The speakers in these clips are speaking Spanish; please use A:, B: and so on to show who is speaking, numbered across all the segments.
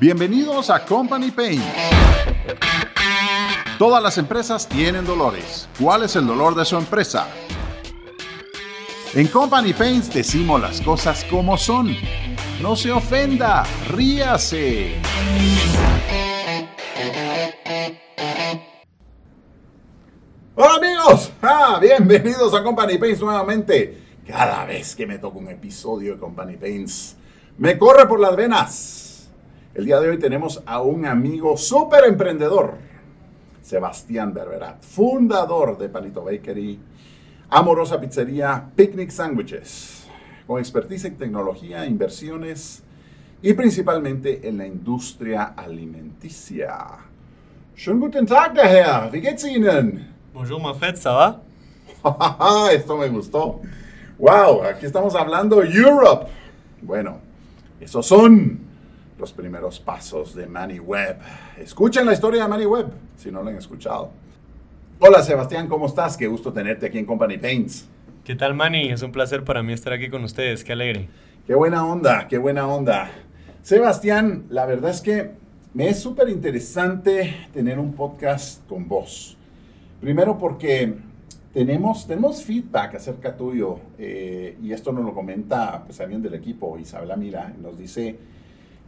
A: Bienvenidos a Company Pain. Todas las empresas tienen dolores. ¿Cuál es el dolor de su empresa? En Company Paints decimos las cosas como son. No se ofenda, ríase. Hola amigos, ah, bienvenidos a Company Paints nuevamente. Cada vez que me toca un episodio de Company Paints, me corre por las venas. El día de hoy tenemos a un amigo súper emprendedor, Sebastián Berberat, fundador de Panito Bakery, amorosa pizzería Picnic Sandwiches, con expertise en tecnología, inversiones y principalmente en la industria alimenticia. Schönen guten Tag, der Herr. Wie geht's Ihnen?
B: Bonjour, ma fête, ¿ça va?
A: Esto me gustó. Wow, aquí estamos hablando Europe. Bueno, esos son los primeros pasos de Manny Webb. Escuchen la historia de Manny Webb, si no lo han escuchado. Hola Sebastián, ¿cómo estás? Qué gusto tenerte aquí en Company Paints.
B: ¿Qué tal, Manny? Es un placer para mí estar aquí con ustedes. Qué alegre.
A: Qué buena onda, qué buena onda. Sebastián, la verdad es que me es súper interesante tener un podcast con vos. Primero porque tenemos, tenemos feedback acerca tuyo eh, y esto nos lo comenta pues, alguien del equipo, Isabela Mira, nos dice,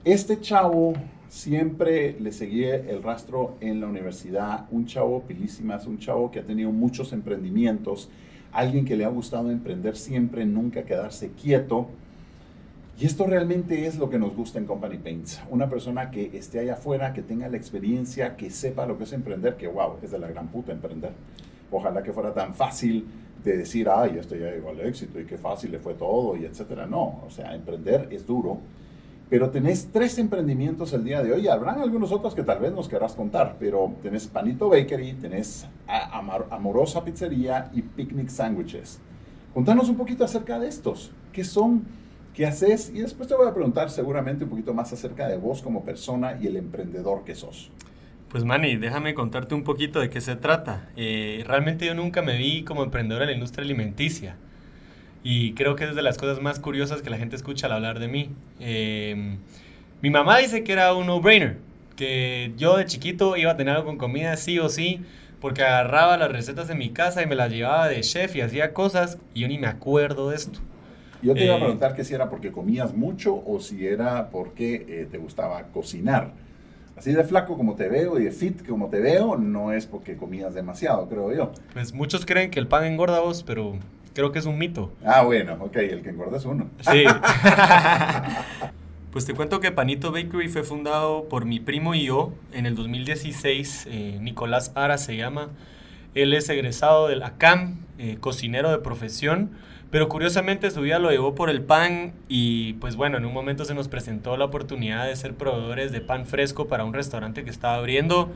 A: este chavo siempre le seguía el rastro en la universidad, un chavo pilísimas, un chavo que ha tenido muchos emprendimientos, alguien que le ha gustado emprender siempre, nunca quedarse quieto. Y esto realmente es lo que nos gusta en Company Paints. Una persona que esté allá afuera, que tenga la experiencia, que sepa lo que es emprender, que wow, es de la gran puta emprender. Ojalá que fuera tan fácil de decir, ay, esto ya llegó al éxito y qué fácil le fue todo y etcétera. No, o sea, emprender es duro. Pero tenés tres emprendimientos el día de hoy. Habrán algunos otros que tal vez nos querrás contar, pero tenés Panito Bakery, tenés Amorosa Pizzería y Picnic Sandwiches. Contanos un poquito acerca de estos. ¿Qué son? ¿Qué haces? Y después te voy a preguntar seguramente un poquito más acerca de vos como persona y el emprendedor que sos.
B: Pues Manny, déjame contarte un poquito de qué se trata. Eh, realmente yo nunca me vi como emprendedor en la industria alimenticia. Y creo que es de las cosas más curiosas que la gente escucha al hablar de mí. Eh, mi mamá dice que era un no-brainer, que yo de chiquito iba a tener algo con comida sí o sí, porque agarraba las recetas de mi casa y me las llevaba de chef y hacía cosas y yo ni me acuerdo de esto.
A: Yo te iba a eh, preguntar que si era porque comías mucho o si era porque eh, te gustaba cocinar. Así de flaco como te veo y de fit como te veo, no es porque comías demasiado, creo yo.
B: Pues muchos creen que el pan engorda vos, pero creo que es un mito.
A: Ah, bueno, ok, el que engorda es uno.
B: Sí. pues te cuento que Panito Bakery fue fundado por mi primo y yo en el 2016. Eh, Nicolás Ara se llama. Él es egresado del ACAM, cocinero de profesión pero curiosamente su vida lo llevó por el pan y pues bueno, en un momento se nos presentó la oportunidad de ser proveedores de pan fresco para un restaurante que estaba abriendo.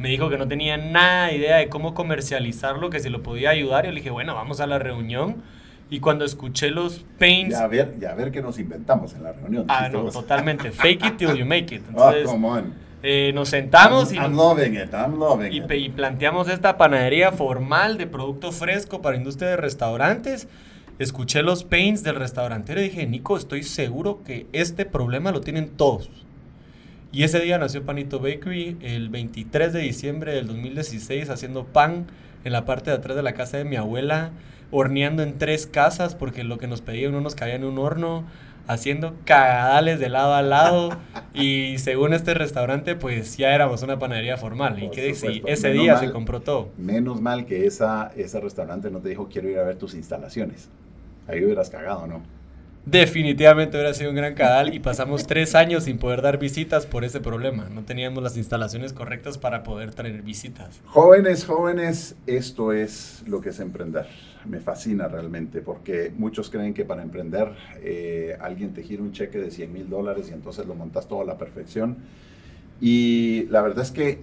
B: Me dijo que no tenía nada de idea de cómo comercializarlo, que si lo podía ayudar. Y yo le dije, bueno, vamos a la reunión. Y cuando escuché los paints...
A: Ya a ver, ya a ver qué nos inventamos en la reunión.
B: Ah, no, totalmente. Fake it till you make it. Ah, Entonces, come on. Eh, nos sentamos y,
A: I'm loving it, I'm loving
B: y, y planteamos esta panadería formal de producto fresco para industria de restaurantes escuché los pains del restaurantero y dije, Nico, estoy seguro que este problema lo tienen todos. Y ese día nació Panito Bakery el 23 de diciembre del 2016 haciendo pan en la parte de atrás de la casa de mi abuela, horneando en tres casas porque lo que nos pedían no nos cabía en un horno, haciendo cagadales de lado a lado y según este restaurante pues ya éramos una panadería formal y que ese día se compró todo.
A: Menos mal que esa, ese restaurante no te dijo quiero ir a ver tus instalaciones. Ahí hubieras cagado, ¿no?
B: Definitivamente hubiera sido un gran cadal y pasamos tres años sin poder dar visitas por ese problema. No teníamos las instalaciones correctas para poder traer visitas.
A: Jóvenes, jóvenes, esto es lo que es emprender. Me fascina realmente porque muchos creen que para emprender eh, alguien te gira un cheque de 100 mil dólares y entonces lo montas todo a la perfección. Y la verdad es que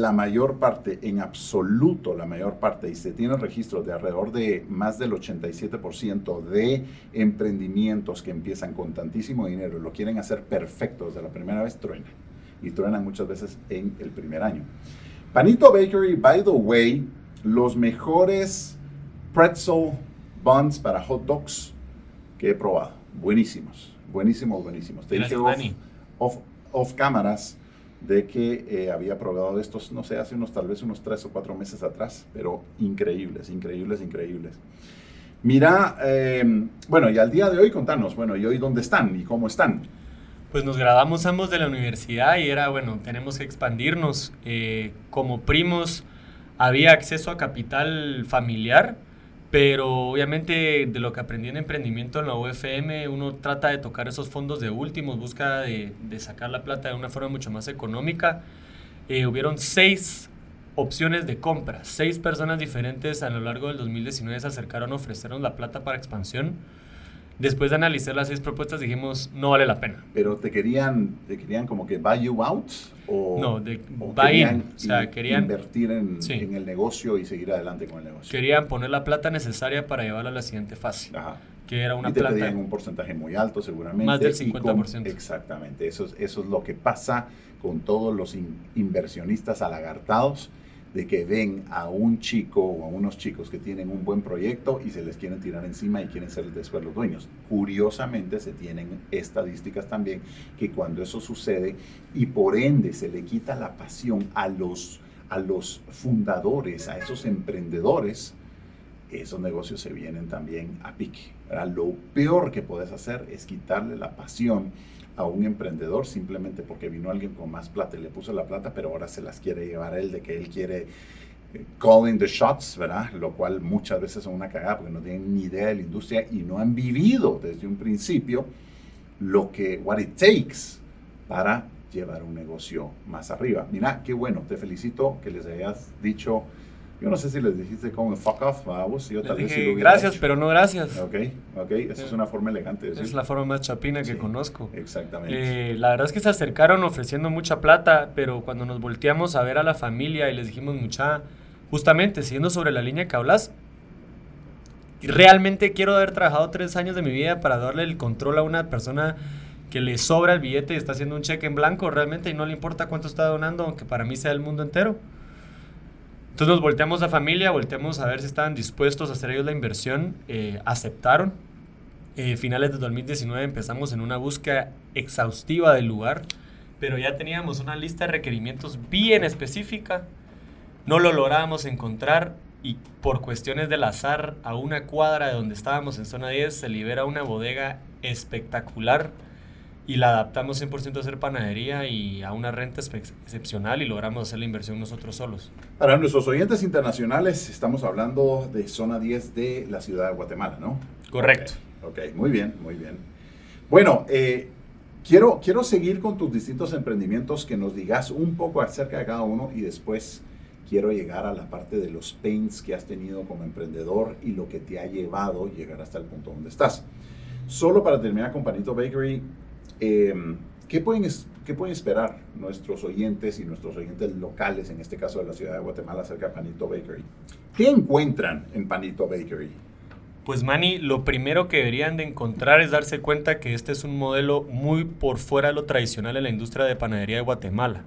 A: la mayor parte, en absoluto la mayor parte, y se tiene registros de alrededor de más del 87% de emprendimientos que empiezan con tantísimo dinero y lo quieren hacer perfecto desde la primera vez, truenan. Y truenan muchas veces en el primer año. Panito Bakery, by the way, los mejores pretzel buns para hot dogs que he probado. Buenísimos, buenísimos, buenísimos.
B: Te
A: off cámaras de que eh, había probado estos, no sé, hace unos tal vez unos tres o cuatro meses atrás, pero increíbles, increíbles, increíbles. Mira, eh, bueno, y al día de hoy contanos, bueno, ¿y hoy dónde están y cómo están?
B: Pues nos graduamos ambos de la universidad y era, bueno, tenemos que expandirnos. Eh, como primos había acceso a capital familiar, pero obviamente de lo que aprendí en emprendimiento en la UFM, uno trata de tocar esos fondos de últimos, busca de, sacar la plata de una forma mucho más económica. Eh, hubieron seis opciones de compra, seis personas diferentes a lo largo del 2019 se acercaron a ofrecernos la plata para expansión Después de analizar las seis propuestas dijimos, no vale la pena.
A: ¿Pero te querían, te querían como que buy you out? O,
B: no, de buy in. O sea, querían
A: invertir en, en, el negocio y seguir adelante con el negocio.
B: Querían poner la plata necesaria para llevarla a la siguiente fase. Ajá. Que era una
A: y te
B: plata.
A: pedían un porcentaje muy alto seguramente.
B: Más del 50%.
A: exactamente. Eso es, eso es lo que pasa con todos los inversionistas alagartados de que ven a un chico o a unos chicos que tienen un buen proyecto y se les quieren tirar encima y quieren ser después los dueños. Curiosamente se tienen estadísticas también que cuando eso sucede y por ende se le quita la pasión a los, a los fundadores, a esos emprendedores, esos negocios se vienen también a pique. Lo peor que puedes hacer es quitarle la pasión a un emprendedor simplemente porque vino alguien con más plata y le puso la plata, pero ahora se las quiere llevar él, de que él quiere eh, calling the shots, ¿verdad? Lo cual muchas veces son una cagada porque no tienen ni idea de la industria y no han vivido desde un principio lo que, what it takes para llevar un negocio más arriba. Mira, qué bueno, te felicito que les hayas dicho yo no sé si les dijiste como fuck off a vos. Yo
B: tal vez lo gracias, pero no gracias.
A: Ok, ok. Esa es una forma elegante de decir.
B: Es la forma más chapina que conozco.
A: Exactamente.
B: Eh, la verdad es que se acercaron ofreciendo mucha plata, pero cuando nos volteamos a ver a la familia y les dijimos mucha, justamente siguiendo sobre la línea que hablas, realmente quiero haber trabajado tres años de mi vida para darle el control a una persona que le sobra el billete y está haciendo un cheque en blanco realmente y no le importa cuánto está donando, aunque para mí sea el mundo entero. Entonces nos volteamos a familia, volteamos a ver si estaban dispuestos a hacer ellos la inversión. Eh, aceptaron. Eh, finales de 2019 empezamos en una búsqueda exhaustiva del lugar, pero ya teníamos una lista de requerimientos bien específica. No lo lográbamos encontrar y por cuestiones del azar, a una cuadra de donde estábamos en zona 10 se libera una bodega espectacular y la adaptamos 100% a hacer panadería y a una renta excepcional y logramos hacer la inversión nosotros solos.
A: Para nuestros oyentes internacionales, estamos hablando de zona 10 de la ciudad de Guatemala, ¿no?
B: Correcto.
A: Ok, muy bien, muy bien. Bueno, eh, quiero, quiero seguir con tus distintos emprendimientos, que nos digas un poco acerca de cada uno y después quiero llegar a la parte de los pains que has tenido como emprendedor y lo que te ha llevado a llegar hasta el punto donde estás. Solo para terminar con Panito Bakery, ¿qué, pueden, ¿Qué pueden esperar nuestros oyentes y nuestros oyentes locales, en este caso de la ciudad de Guatemala, acerca de Panito Bakery? ¿Qué encuentran en Panito Bakery?
B: Pues Manny, lo primero que deberían de encontrar es darse cuenta que este es un modelo muy por fuera de lo tradicional en la industria de panadería de Guatemala.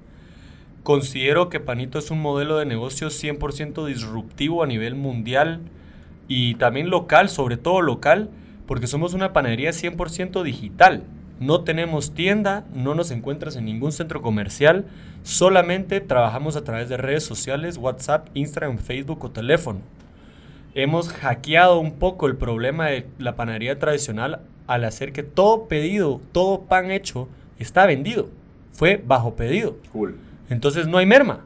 B: Considero que Panito es un modelo de negocio 100% disruptivo a nivel mundial y también local, sobre todo local, porque somos una panadería 100% digital. No tenemos tienda, no nos encuentras en ningún centro comercial, solamente trabajamos a través de redes sociales, WhatsApp, Instagram, Facebook o teléfono. Hemos hackeado un poco el problema de la panadería tradicional al hacer que todo pedido, todo pan hecho está vendido. Fue bajo pedido.
A: Cool.
B: Entonces no hay merma.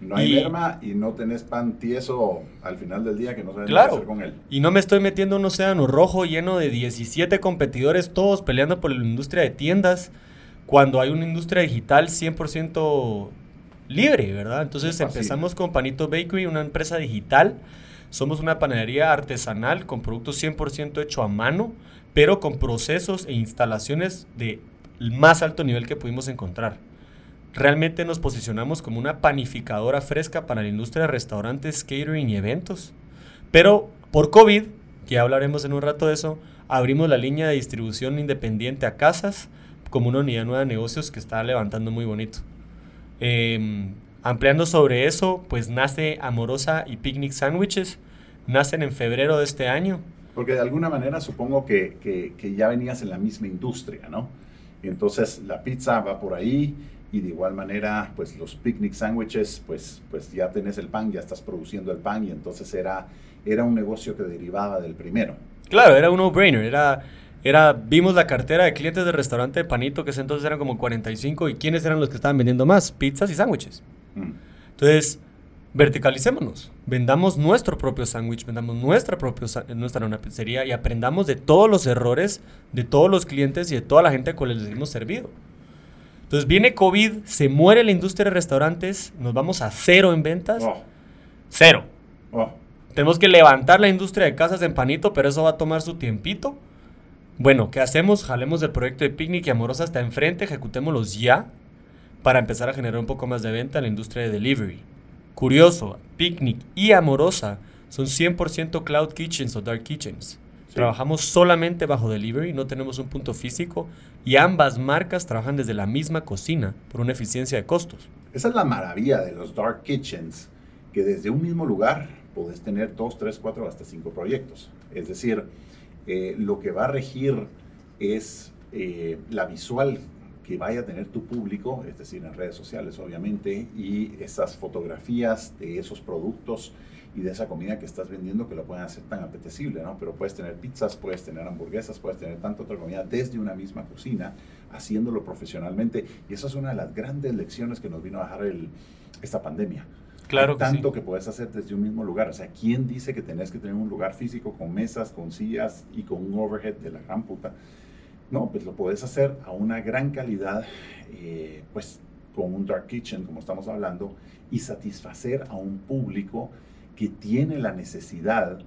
A: No hay merma y no tenés pan tieso al final del día que no sabes
B: qué
A: hacer con él.
B: Y no me estoy metiendo en un océano rojo lleno de 17 competidores, todos peleando por la industria de tiendas, cuando hay una industria digital 100% libre, ¿verdad? Entonces empezamos con Panito Bakery, una empresa digital. Somos una panadería artesanal con productos 100% hecho a mano, pero con procesos e instalaciones de más alto nivel que pudimos encontrar realmente nos posicionamos como una panificadora fresca para la industria de restaurantes, catering y eventos. Pero por COVID, que hablaremos en un rato de eso, abrimos la línea de distribución independiente a casas como una unidad nueva de negocios que está levantando muy bonito. Em, ampliando sobre eso, pues nace Amorosa y Picnic Sandwiches. Nacen en febrero de este año.
A: Porque de alguna manera supongo que, que, que ya venías en la misma industria, ¿no? Entonces la pizza va por ahí y de igual manera, pues los picnic sandwiches, pues, pues ya tenés el pan, ya estás produciendo el pan y entonces era, era un negocio que derivaba del primero.
B: Claro, era un no-brainer, era, era, vimos la cartera de clientes del restaurante de Panito, que entonces eran como 45, y ¿quiénes eran los que estaban vendiendo más? Pizzas y sándwiches. Mm. Entonces, verticalicémonos, vendamos nuestro propio sándwich, vendamos nuestra propia nuestra una pizzería y aprendamos de todos los errores de todos los clientes y de toda la gente con la que les hemos servido. Entonces viene COVID, se muere la industria de restaurantes, nos vamos a cero en ventas. Oh. Cero. Oh. Tenemos que levantar la industria de casas en panito, pero eso va a tomar su tiempito. Bueno, ¿qué hacemos? Jalemos el proyecto de Picnic y Amorosa hasta enfrente, ejecutémoslos ya para empezar a generar un poco más de venta en la industria de delivery. Curioso, Picnic y Amorosa son 100% cloud kitchens o dark kitchens. Trabajamos solamente bajo delivery, no tenemos un punto físico y ambas marcas trabajan desde la misma cocina por una eficiencia de costos.
A: Esa es la maravilla de los dark kitchens, que desde un mismo lugar puedes tener dos, tres, cuatro, hasta cinco proyectos. Es decir, eh, lo que va a regir es eh, la visual que vaya a tener tu público, es decir, en redes sociales obviamente, y esas fotografías de esos productos y de esa comida que estás vendiendo que lo pueden hacer tan apetecible, ¿no? Pero puedes tener pizzas, puedes tener hamburguesas, puedes tener tanta otra comida desde una misma cocina, haciéndolo profesionalmente. Y esa es una de las grandes lecciones que nos vino a dejar el, esta pandemia.
B: Claro
A: que Tanto que puedes hacer desde un mismo lugar. O sea, ¿quién dice que tenés que tener un lugar físico con mesas, con sillas y con un overhead de la gran puta? No, pues lo puedes hacer a una gran calidad, eh, pues con un dark kitchen, como estamos hablando, y satisfacer a un público que tiene la necesidad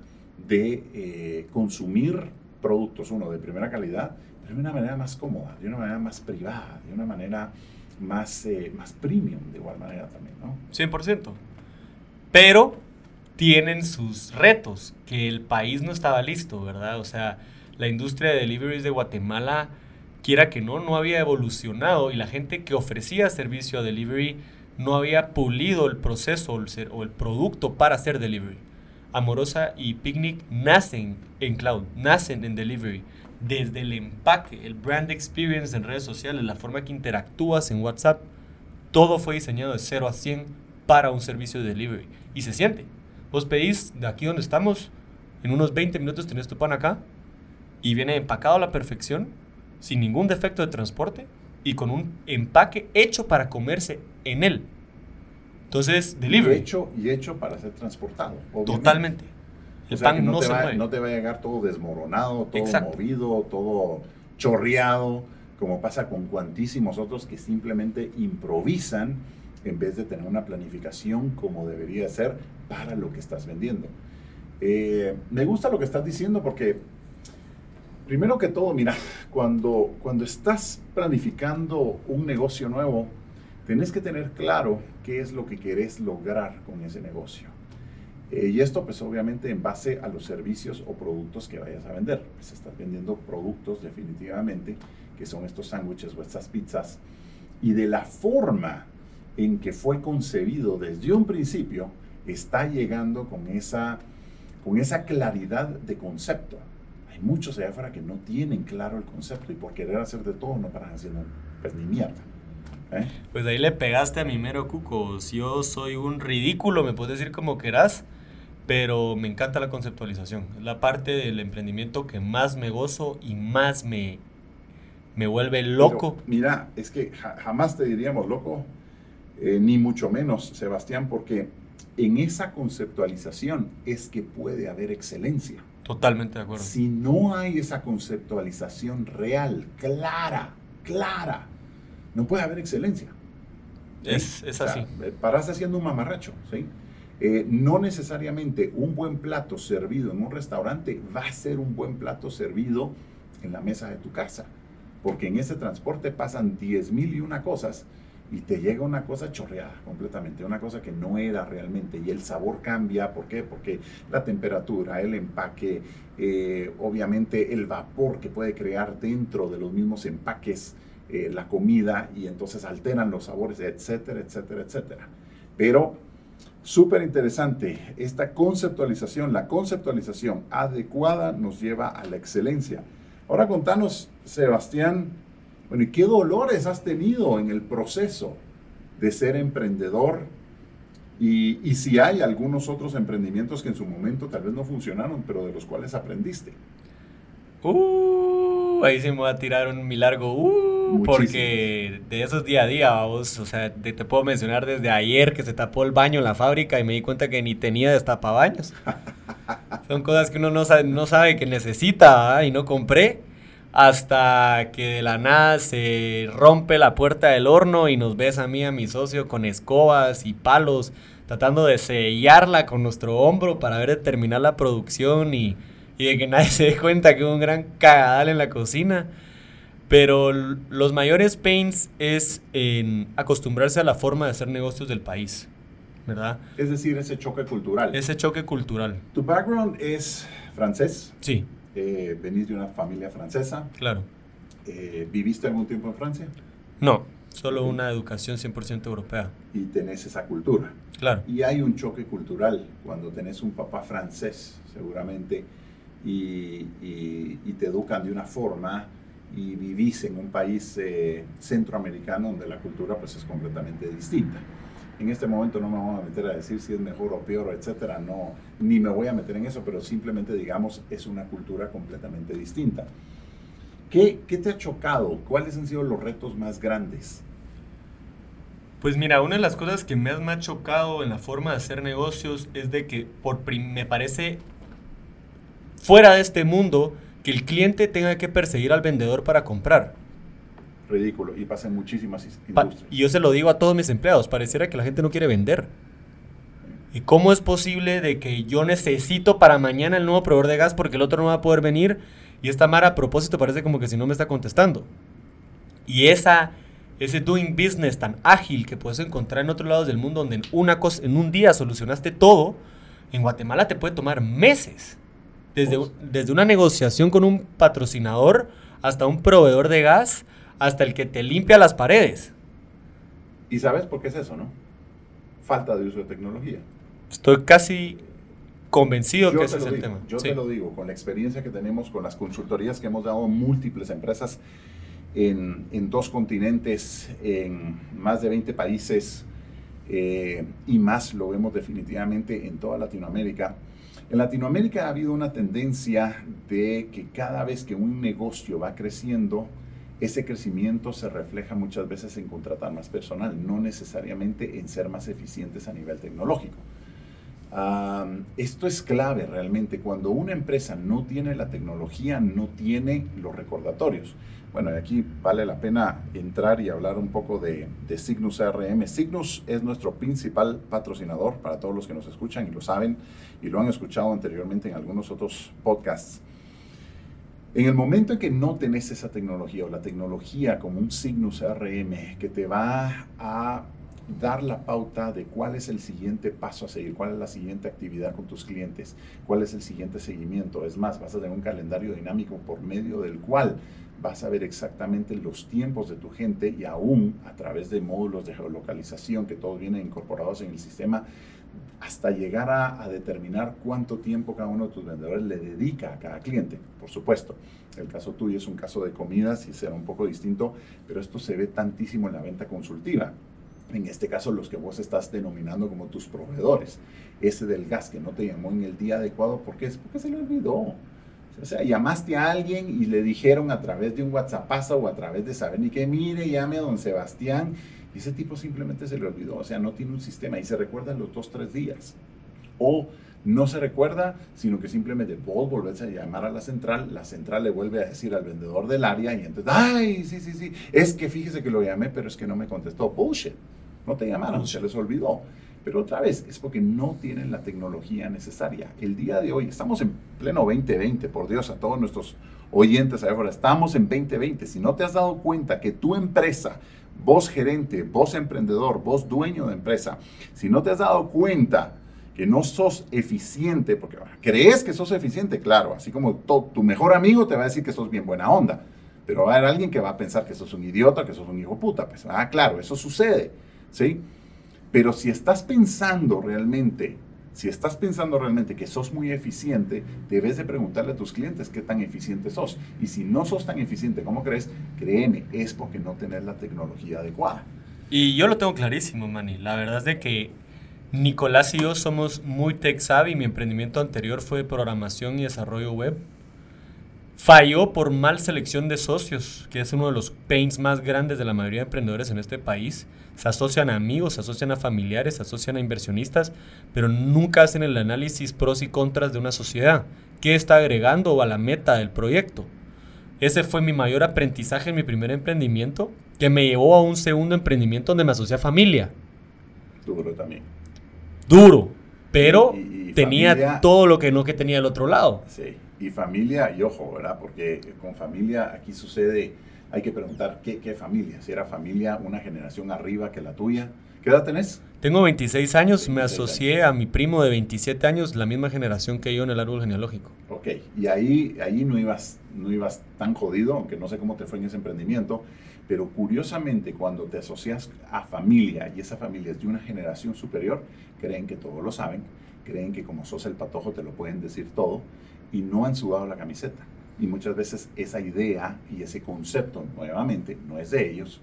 A: de eh, consumir productos, uno, de primera calidad, pero de una manera más cómoda, de una manera más privada, de una manera más, eh, más premium, de igual manera también, ¿no?
B: 100%. Pero tienen sus retos, que el país no estaba listo, ¿verdad? O sea, la industria de deliveries de Guatemala, quiera que no, no había evolucionado y la gente que ofrecía servicio a delivery no había pulido el proceso o el producto para hacer delivery. Amorosa y Picnic nacen en cloud, nacen en delivery. Desde el empaque, el brand experience en redes sociales, la forma que interactúas en WhatsApp, todo fue diseñado de 0 a 100 para un servicio de delivery. Y se siente. Vos pedís de aquí donde estamos, en unos 20 minutos tenés tu pan acá y viene empacado a la perfección, sin ningún defecto de transporte y con un empaque hecho para comerse en él. Entonces, delivery.
A: Y hecho, y hecho para ser transportado.
B: Totalmente.
A: El pan no, te va, no te va a llegar todo desmoronado, todo movido, todo chorreado, como pasa con cuantísimos otros que simplemente improvisan en vez de tener una planificación como debería ser para lo que estás vendiendo. Eh, me gusta lo que estás diciendo porque Primero que todo, mira, cuando, cuando estás planificando un negocio nuevo, tenés que tener claro qué es lo que querés lograr con ese negocio. Eh, y esto pues obviamente en base a los servicios o productos que vayas a vender. Pues estás vendiendo productos definitivamente, que son estos sándwiches o estas pizzas. Y de la forma en que fue concebido desde un principio, está llegando con esa, con esa claridad de concepto muchos allá afuera que no tienen claro el concepto y por querer hacer de todo no paran haciendo pues ni mierda.
B: ¿Eh? Pues ahí le pegaste a mi mero cuco. Yo soy un ridículo, me puedes decir como querás, pero me encanta la conceptualización. Es la parte del emprendimiento que más me gozo y más me, me vuelve loco.
A: mira, es que jamás te diríamos loco, eh, ni mucho menos, Sebastián, porque en esa conceptualización es que puede haber excelencia.
B: Totalmente de acuerdo.
A: Si no hay esa conceptualización real, clara, clara, no puede haber excelencia.
B: Es, es así.
A: Eh, parás haciendo un mamarracho, ¿sí? Eh, no necesariamente un buen plato servido en un restaurante va a ser un buen plato servido en la mesa de tu casa, porque en ese transporte pasan 10 mil y una cosas y te llega una cosa chorreada completamente, una cosa que no era realmente y el sabor cambia, ¿por qué? Porque la temperatura, el empaque, eh, obviamente el vapor que puede crear dentro de los mismos empaques eh, la comida y entonces alteran los sabores, etcétera, etcétera, etcétera. Pero súper interesante, esta conceptualización, la conceptualización adecuada nos lleva a la excelencia. Ahora contanos, Sebastián, Bueno, ¿y qué dolores has tenido en el proceso de ser emprendedor? Y, y si hay algunos otros emprendimientos que en su momento tal vez no funcionaron, pero de los cuales aprendiste.
B: Uh, ahí se me va a tirar un mi. Uh, porque de esos día a día, vos, o sea, te, te, puedo mencionar desde ayer que se tapó el baño en la fábrica y me di cuenta que ni tenía destapabaños. Son cosas que uno no sabe, no sabe que necesita y no compré. Hasta que de la nada se rompe la puerta del horno y nos ves a mí, a mi socio, con escobas y palos, tratando de sellarla con nuestro hombro para ver de terminar la producción y y de que nadie se dé cuenta que hubo un gran cagadal en la cocina. Pero los mayores pains es en acostumbrarse a la forma de hacer negocios del país, ¿verdad?
A: Es decir, ese choque cultural.
B: Ese choque cultural.
A: ¿Tu background es francés?
B: Sí.
A: Eh, ¿Venís de una familia francesa?
B: Claro.
A: Eh, ¿Viviste algún tiempo en Francia?
B: No, solo una educación 100% europea.
A: Y tenés esa cultura.
B: Claro.
A: Y hay un choque cultural cuando tenés un papá francés, seguramente y, te educan de una forma y vivís en un país eh, centroamericano donde la cultura pues es completamente distinta. En este momento no me voy a meter a decir si es mejor o peor, etcétera, no, ni me voy a meter en eso, pero simplemente digamos es una cultura completamente distinta. ¿Qué, qué te ha chocado? ¿Cuáles han sido los retos más grandes?
B: Pues mira, una de las cosas que más me ha chocado en la forma de hacer negocios es de que por me parece fuera de este mundo que el cliente tenga que perseguir al vendedor para comprar.
A: Ridículo, y pasa en muchísimas industrias.
B: y yo se lo digo a todos mis empleados, pareciera que la gente no quiere vender. ¿Y cómo es posible de que yo necesito para mañana el nuevo proveedor de gas porque el otro no va a poder venir y esta Mara a propósito parece como que si no me está contestando? Y esa, ese doing business tan ágil que puedes encontrar en otros lados del mundo donde en, una cosa, en un día solucionaste todo, en Guatemala te puede tomar meses. Desde, desde una negociación con un patrocinador hasta un proveedor de gas, hasta el que te limpia las paredes.
A: ¿Y sabes por qué es eso, no? Falta de uso de tecnología.
B: Estoy casi convencido que ese es el tema.
A: Yo te lo digo, con la experiencia que tenemos, con las consultorías que hemos dado a múltiples empresas en, en, dos continentes, en más de 20 países eh, y más lo vemos definitivamente en toda Latinoamérica en Latinoamérica ha habido una tendencia de que cada vez que un negocio va creciendo, ese crecimiento se refleja muchas veces en contratar más personal, no necesariamente en ser más eficientes a nivel tecnológico. esto es clave realmente. Cuando una empresa no tiene la tecnología, no tiene los recordatorios. Bueno, aquí vale la pena entrar y hablar un poco de, de Signus CRM. Signus es nuestro principal patrocinador para todos los que nos escuchan y lo saben y lo han escuchado anteriormente en algunos otros podcasts. En el momento en que no tenés esa tecnología o la tecnología como un Signus CRM que te va a dar la pauta de cuál es el siguiente paso a seguir, cuál es la siguiente actividad con tus clientes, cuál es el siguiente seguimiento. Es más, vas a tener un calendario dinámico por medio del cual vas a ver exactamente los tiempos de tu gente y aún a través de módulos de geolocalización que todos vienen incorporados en el sistema, hasta llegar a, determinar cuánto tiempo cada uno de tus vendedores le dedica a cada cliente. Por supuesto, el caso tuyo es un caso de comidas y será un poco distinto, pero esto se ve tantísimo en la venta consultiva. En este caso, los que vos estás denominando como tus proveedores. Ese del gas que no te llamó en el día adecuado, ¿por qué? Porque se le olvidó o sea, llamaste a alguien y le dijeron a través de un WhatsApp o a través de saber ni que mire, llame a don Sebastián. Y ese tipo simplemente se le olvidó. O sea, no tiene un sistema y se recuerda en los dos, tres días. O no se recuerda, sino que simplemente vos volvés a llamar a la central, la central le vuelve a decir al vendedor del área y entonces, ay, sí, sí, sí, es que fíjese que lo llamé, pero es que no me contestó. Bullshit. No te llamaron, se les olvidó. Pero otra vez, es porque no tienen la tecnología necesaria. El día de hoy, estamos en pleno 2020, por Dios, a todos nuestros oyentes ahora, estamos en 2020. Si no te has dado cuenta que tu empresa, vos gerente, vos emprendedor, vos dueño de empresa, si no te has dado cuenta que no sos eficiente, porque crees que sos eficiente, claro, así como tu mejor amigo te va a decir que sos bien buena onda, pero va a haber alguien que va a pensar que sos un idiota, que sos un hijo puta, pues, ah, claro, eso sucede, ¿sí? Pero si estás pensando realmente Si estás pensando realmente que sos muy eficiente, debes de preguntarle a tus clientes qué tan eficiente sos. Y si no sos tan eficiente como crees, créeme, es porque no tenés la tecnología adecuada.
B: Y yo lo tengo clarísimo, Manny. La verdad es de que Nicolás y yo somos muy tech savvy. Mi emprendimiento anterior fue programación y desarrollo web. Falló por mal selección de socios, que es uno de los pains más grandes de la mayoría de emprendedores en este país. Se asocian a amigos, se asocian a familiares, se asocian a inversionistas, pero nunca hacen el análisis pros y contras de una sociedad. ¿Qué está agregando a la meta del proyecto? Ese fue mi mayor aprendizaje en mi primer emprendimiento, que me llevó a un segundo emprendimiento donde me asocié a familia.
A: Duro también.
B: Duro, pero tenía todo lo que no que tenía el otro lado.
A: Sí y familia, y ojo, ¿verdad? Porque con familia aquí sucede, hay que preguntar qué, qué familia, si era familia una generación arriba que la tuya. ¿Qué edad tenés?
B: Tengo 26 años, me asocié a mi primo de 27 años, la misma generación que yo en el árbol genealógico.
A: Ok, y ahí, ahí no, ibas, no ibas tan jodido, aunque no sé cómo te fue en ese emprendimiento, pero curiosamente cuando te asocias a familia y esa familia es de una generación superior, creen que todo lo saben, creen que como sos el patojo te lo pueden decir todo y no han sudado la camiseta. Y muchas veces esa idea y ese concepto, nuevamente, no es de ellos.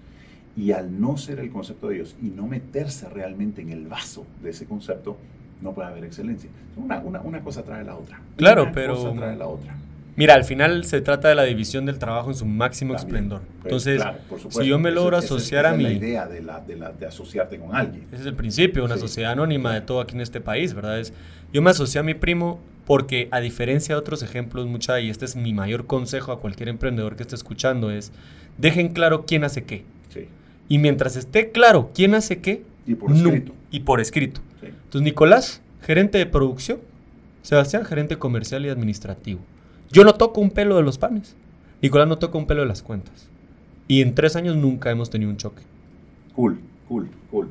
A: Y al no ser el concepto de ellos y no meterse realmente en el vaso de ese concepto, no puede haber excelencia. Una, una, una cosa trae la otra.
B: Claro,
A: una
B: pero...
A: Cosa trae la otra.
B: Mira, al final se trata de la división del trabajo en su máximo esplendor.
A: Pues,
B: Entonces, si yo me logro asociar a mi...
A: Es la idea de, la, de, la, de, asociarte con alguien.
B: Ese es el principio, una sociedad anónima de todo aquí en este país, ¿verdad? Es, yo me asocié a mi primo porque a diferencia de otros ejemplos, mucha, y este es mi mayor consejo a cualquier emprendedor que esté escuchando, es dejen claro quién hace qué.
A: Sí.
B: Y mientras esté claro quién hace qué,
A: y por escrito.
B: y por escrito. Sí. Entonces, Nicolás, gerente de producción, Sebastián, gerente comercial y administrativo. Yo no toco un pelo de los panes. Nicolás no toca un pelo de las cuentas. Y en tres años nunca hemos tenido un choque.
A: Cool, cool, cool.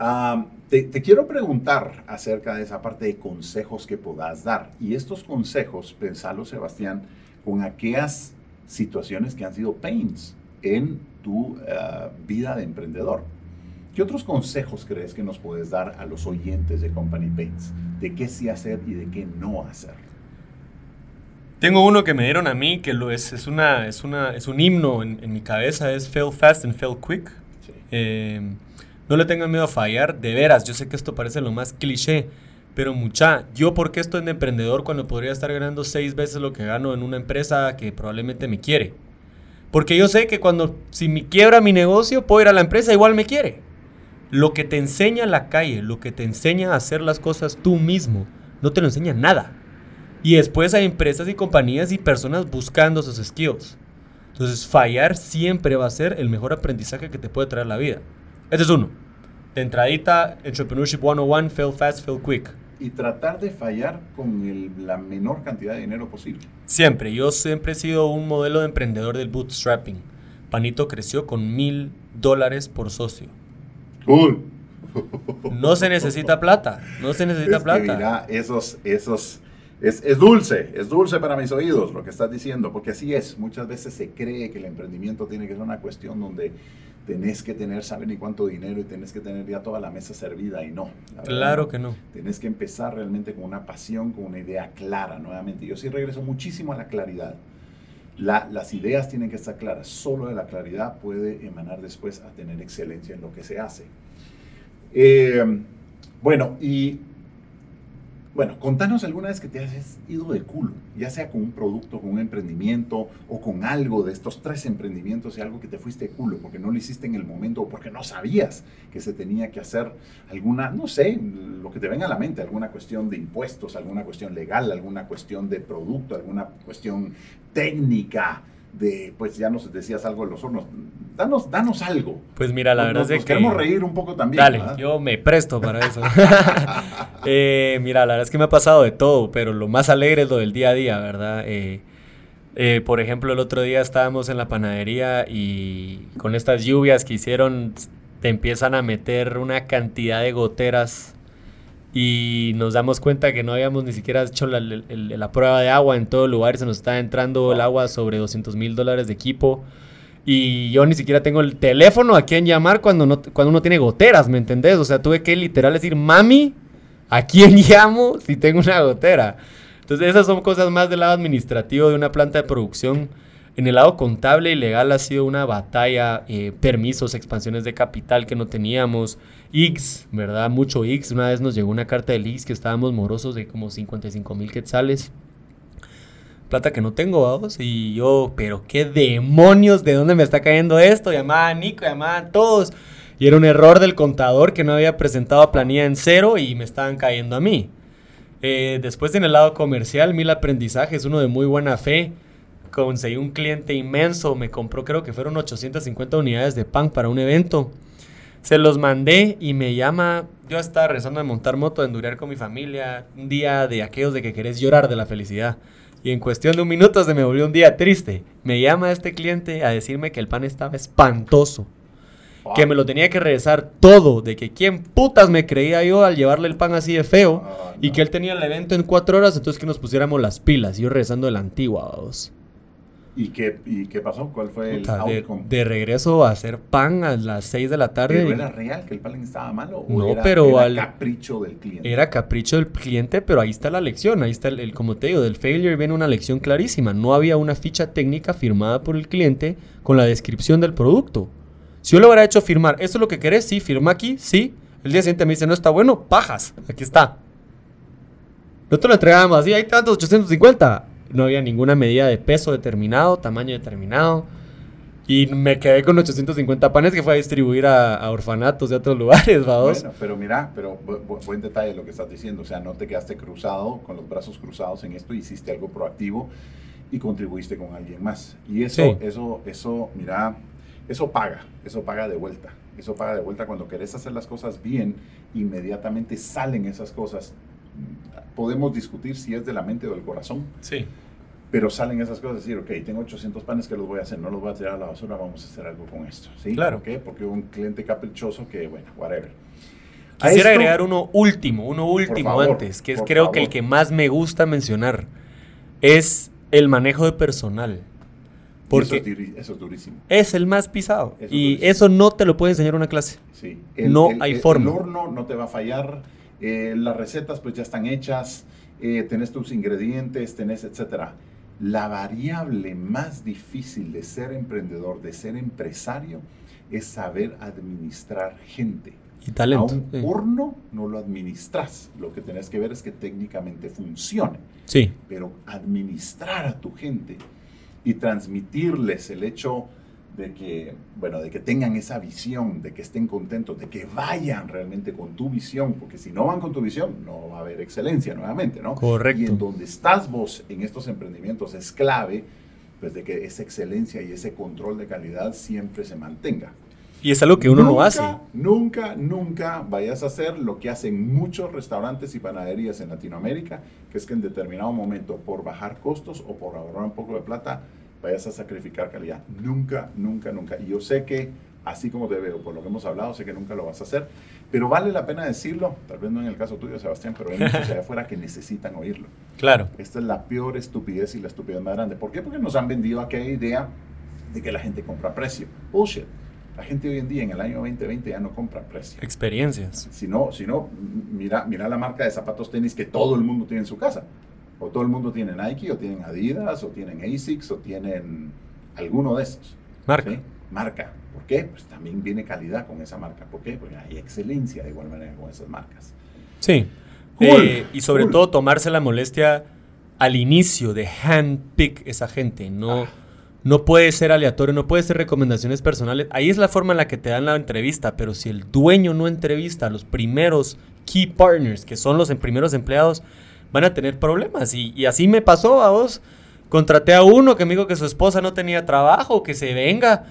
A: Um, te, te, quiero preguntar acerca de esa parte de consejos que puedas dar. Y estos consejos, pensalo, Sebastián, con aquellas situaciones que han sido pains en tu uh, vida de emprendedor. ¿Qué otros consejos crees que nos puedes dar a los oyentes de Company Pains? De qué sí hacer y de qué no hacer.
B: Tengo uno que me dieron a mí que lo es, es, una, es, una, es un himno en, en mi cabeza, es fail fast and fail quick.
A: Sí.
B: Eh, no le tengan miedo a fallar, de veras, yo sé que esto parece lo más cliché, pero mucha, yo por qué estoy de emprendedor cuando podría estar ganando seis veces lo que gano en una empresa que probablemente me quiere. Porque yo sé que cuando, si me quiebra mi negocio, puedo ir a la empresa, igual me quiere. Lo que te enseña la calle, lo que te enseña a hacer las cosas tú mismo, no te lo enseña nada. Y después hay empresas y compañías y personas buscando esos skills. Entonces, fallar siempre va a ser el mejor aprendizaje que te puede traer la vida. Este es uno. De entradita, Entrepreneurship 101, fail fast, fail quick.
A: Y tratar de fallar con el, la menor cantidad de dinero posible.
B: Siempre. Yo siempre he sido un modelo de emprendedor del bootstrapping. Panito creció con mil dólares por socio.
A: Cool.
B: No se necesita plata. No se necesita
A: es
B: plata.
A: Que mira, esos, esos es, es, dulce, es dulce para mis oídos lo que estás diciendo, porque así es. Muchas veces se cree que el emprendimiento tiene que ser una cuestión donde tenés que tener, saben ni cuánto dinero y tenés que tener ya toda la mesa servida y no.
B: Claro que no.
A: Tenés que empezar realmente con una pasión, con una idea clara nuevamente. Yo sí regreso muchísimo a la claridad. La, las ideas tienen que estar claras. Solo de la claridad puede emanar después a tener excelencia en lo que se hace. Eh, bueno, y bueno, contanos alguna vez que te has ido de culo, ya sea con un producto, con un emprendimiento o con algo de estos tres emprendimientos y algo que te fuiste de culo porque no lo hiciste en el momento o porque no sabías que se tenía que hacer alguna, no sé, lo que te venga a la mente, alguna cuestión de impuestos, alguna cuestión legal, alguna cuestión de producto, alguna cuestión técnica de, pues ya nos decías algo de los hornos. Danos, danos algo.
B: Pues mira, la
A: nos,
B: verdad
A: nos,
B: es
A: nos
B: que...
A: queremos reír un poco también.
B: Dale,
A: ¿verdad?
B: yo me presto para eso. eh, mira, la verdad es que me ha pasado de todo, pero lo más alegre es lo del día a día, ¿verdad? Eh, eh, por ejemplo, el otro día estábamos en la panadería y con estas lluvias que hicieron, te empiezan a meter una cantidad de goteras y nos damos cuenta que no habíamos ni siquiera hecho la, prueba de agua en todo el lugar, se nos está entrando el agua sobre 200 mil dólares de equipo y yo ni siquiera tengo el teléfono a quien llamar cuando, no, cuando uno tiene goteras, ¿me entendés? O sea, tuve que literal decir, mami, ¿A quién llamo si tengo una gotera? Entonces esas son cosas más del lado administrativo de una planta de producción. En el lado contable y legal ha sido una batalla, eh, permisos, expansiones de capital que no teníamos, X, ¿verdad? Mucho X. Una vez nos llegó una carta del X que estábamos morosos de como 55 mil quetzales. Plata que no tengo, vamos. Y yo, pero qué demonios, ¿de dónde me está cayendo esto? Llamaba a Nico, llamaba a todos. Y era un error del contador que no había presentado planilla en cero y me estaban cayendo a mí. Eh, después en el lado comercial, mil aprendizajes, uno de muy buena fe. Conseguí un cliente inmenso, me compró creo que fueron 850 unidades de pan para un evento. Se los mandé y me llama, yo estaba rezando de montar moto, de endurear con mi familia, un día de aquellos de que querés llorar de la felicidad. Y en cuestión de un minuto se me volvió un día triste. Me llama este cliente a decirme que el pan estaba espantoso que me lo tenía que regresar todo, de que quién putas me creía yo al llevarle el pan así de feo, ah, y que él tenía el evento en cuatro horas, entonces que nos pusiéramos las pilas, yo regresando de la antigua, vamos.
A: ¿Y qué, ¿Y qué pasó? ¿Cuál fue el
B: outcome? De, regreso a hacer pan a las 6 de la tarde.
A: ¿Pero era real que el pan estaba malo?
B: ¿o no, pero
A: era capricho del cliente.
B: Era capricho del cliente, pero ahí está la lección. Ahí está el, como te digo, del failure viene una lección clarísima. No había una ficha técnica firmada por el cliente con la descripción del producto. Si yo le hubiera hecho firmar, ¿esto es lo que querés? Sí, firma aquí, sí. El día siguiente me dice, no está bueno, pajas, aquí está. Nosotros lo entregamos así, hay tantos 850. No había ninguna medida de peso determinado, tamaño determinado. Y me quedé con 850 panes que fue a distribuir a, orfanatos de otros lugares,
A: vamos. Bueno, pero mira, pero buen detalle lo que estás diciendo. O sea, no te quedaste cruzado, con los brazos cruzados en esto, hiciste algo proactivo y contribuiste con alguien más. Y eso, eso, eso, mira, eso paga, eso paga de vuelta. Eso paga de vuelta cuando querés hacer las cosas bien, inmediatamente salen esas cosas. Podemos discutir si es de la mente o del corazón.
B: Sí.
A: Pero salen esas cosas, decir, ok, tengo 800 panes que los voy a hacer, no los voy a tirar a la basura, vamos a hacer algo con esto. ¿sí?
B: Claro.
A: ¿Por qué? Porque un cliente caprichoso que, bueno, whatever.
B: Quisiera agregar uno último, uno último antes, que es creo que el que más me gusta mencionar, es el manejo de personal.
A: Porque eso es, durísimo.
B: Es el más pisado. y eso no te lo puede enseñar una clase.
A: Sí.
B: no hay forma.
A: El horno no te va a fallar. Eh, las recetas pues ya están hechas. Eh, tenés tus ingredientes, tenés, etcétera. La variable más difícil de ser emprendedor, de ser empresario, es saber administrar gente.
B: Y talento.
A: A un horno no lo administras. Lo que tenés que ver es que técnicamente funcione.
B: Sí.
A: Pero administrar a tu gente y transmitirles el hecho de que, bueno, de que tengan esa visión, de que estén contentos, de que vayan realmente con tu visión, porque si no van con tu visión, no va a haber excelencia nuevamente, ¿no?
B: Correcto.
A: Y en donde estás vos en estos emprendimientos es clave, pues de que esa excelencia y ese control de calidad siempre se mantenga.
B: Y es algo que uno no hace.
A: Nunca, nunca vayas a hacer lo que hacen muchos restaurantes y panaderías en Latinoamérica, que es que en determinado momento, por bajar costos o por ahorrar un poco de plata, vayas a sacrificar calidad. Nunca, nunca, nunca. Y yo sé que, así como te veo, por lo que hemos hablado, sé que nunca lo vas a hacer, pero vale la pena decirlo, tal vez no en el caso tuyo, Sebastián, pero hay muchos allá afuera que necesitan oírlo.
B: Claro.
A: Esta es la peor estupidez y la estupidez más grande. ¿Por qué? Porque nos han vendido aquella idea de que la gente compra precio. Bullshit. La gente hoy en día, en el año 2020, ya no compra precio.
B: Experiencias.
A: Si no, si no mira, mira la marca de zapatos tenis que todo el mundo tiene en su casa. O todo el mundo tiene Nike, o tienen Adidas, o tienen ASICS, o tienen alguno de esos.
B: Marca.
A: Marca. ¿Por qué? Pues también viene calidad con esa marca. ¿Por qué? Porque hay excelencia de igual manera con esas marcas.
B: Sí. Eh, y sobre todo tomarse la molestia al inicio de handpick esa gente, no... Ah. No puede ser aleatorio, no puede ser recomendaciones personales. Ahí es la forma en la que te dan la entrevista, pero si el dueño no entrevista a los primeros key partners, que son los primeros empleados, van a tener problemas. Y, así me pasó a vos. Contraté a uno que me dijo que su esposa no tenía trabajo, que se venga.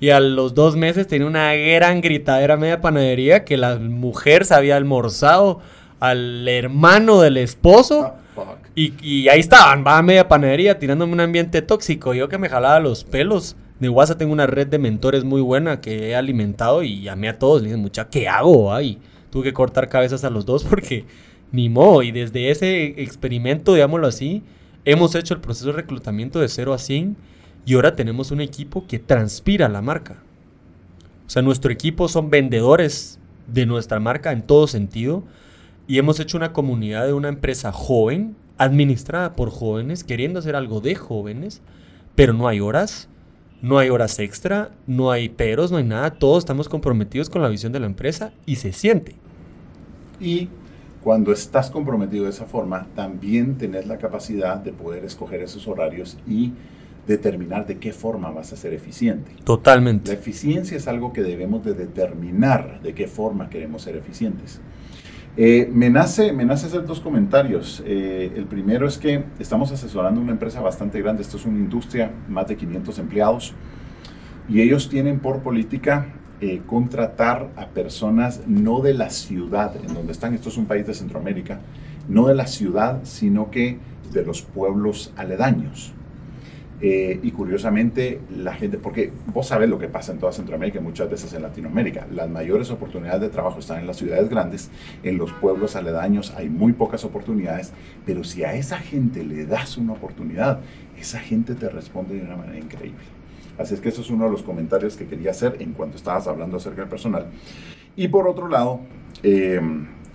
B: Y a los dos meses tenía una gran gritadera media panadería que la mujer se había almorzado al hermano del esposo. Ah. Y, ahí estaban, va a media panadería tirándome un ambiente tóxico. Yo que me jalaba los pelos. De WhatsApp tengo una red de mentores muy buena que he alimentado y llamé a todos. Le dije, mucha, ¿qué hago? Ay, tuve que cortar cabezas a los dos porque ni modo. Y desde ese experimento, digámoslo así, hemos hecho el proceso de reclutamiento de 0 a 100 y ahora tenemos un equipo que transpira la marca. O sea, nuestro equipo son vendedores de nuestra marca en todo sentido y hemos hecho una comunidad de una empresa joven, administrada por jóvenes, queriendo hacer algo de jóvenes, pero no hay horas, no hay horas extra, no hay peros, no hay nada, todos estamos comprometidos con la visión de la empresa y se siente.
A: Y cuando estás comprometido de esa forma, también tenés la capacidad de poder escoger esos horarios y determinar de qué forma vas a ser eficiente.
B: Totalmente.
A: La eficiencia es algo que debemos de determinar de qué forma queremos ser eficientes. Eh, me, nace, me nace hacer dos comentarios. Eh, el primero es que estamos asesorando una empresa bastante grande, esto es una industria, más de 500 empleados, y ellos tienen por política eh, contratar a personas no de la ciudad en donde están, esto es un país de Centroamérica, no de la ciudad, sino que de los pueblos aledaños. Eh, y curiosamente, la gente, porque vos sabés lo que pasa en toda Centroamérica y muchas veces en Latinoamérica, las mayores oportunidades de trabajo están en las ciudades grandes, en los pueblos aledaños hay muy pocas oportunidades, pero si a esa gente le das una oportunidad, esa gente te responde de una manera increíble. Así es que eso es uno de los comentarios que quería hacer en cuanto estabas hablando acerca del personal. Y por otro lado, eh,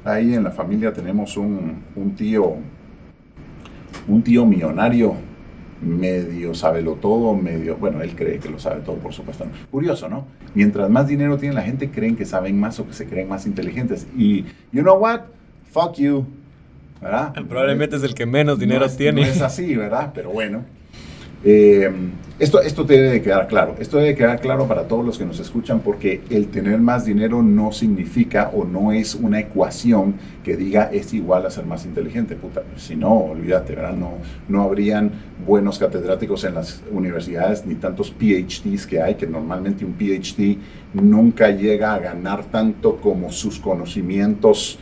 A: ahí en la familia tenemos un, un tío, un tío millonario medio lo todo, medio, bueno, él cree que lo sabe todo, por supuesto. Curioso, ¿no? Mientras más dinero tiene la gente, creen que saben más o que se creen más inteligentes. Y, you know what? Fuck you. ¿Verdad?
B: Probablemente es el que menos dinero tiene.
A: No es así, ¿verdad? Pero bueno. Eh, esto, esto debe de quedar claro. Esto debe quedar claro para todos los que nos escuchan porque el tener más dinero no significa o no es una ecuación que diga es igual a ser más inteligente. Puta, si no, olvídate, ¿verdad? No, no habrían buenos catedráticos en las universidades ni tantos PhDs que hay, que normalmente un PhD nunca llega a ganar tanto como sus conocimientos.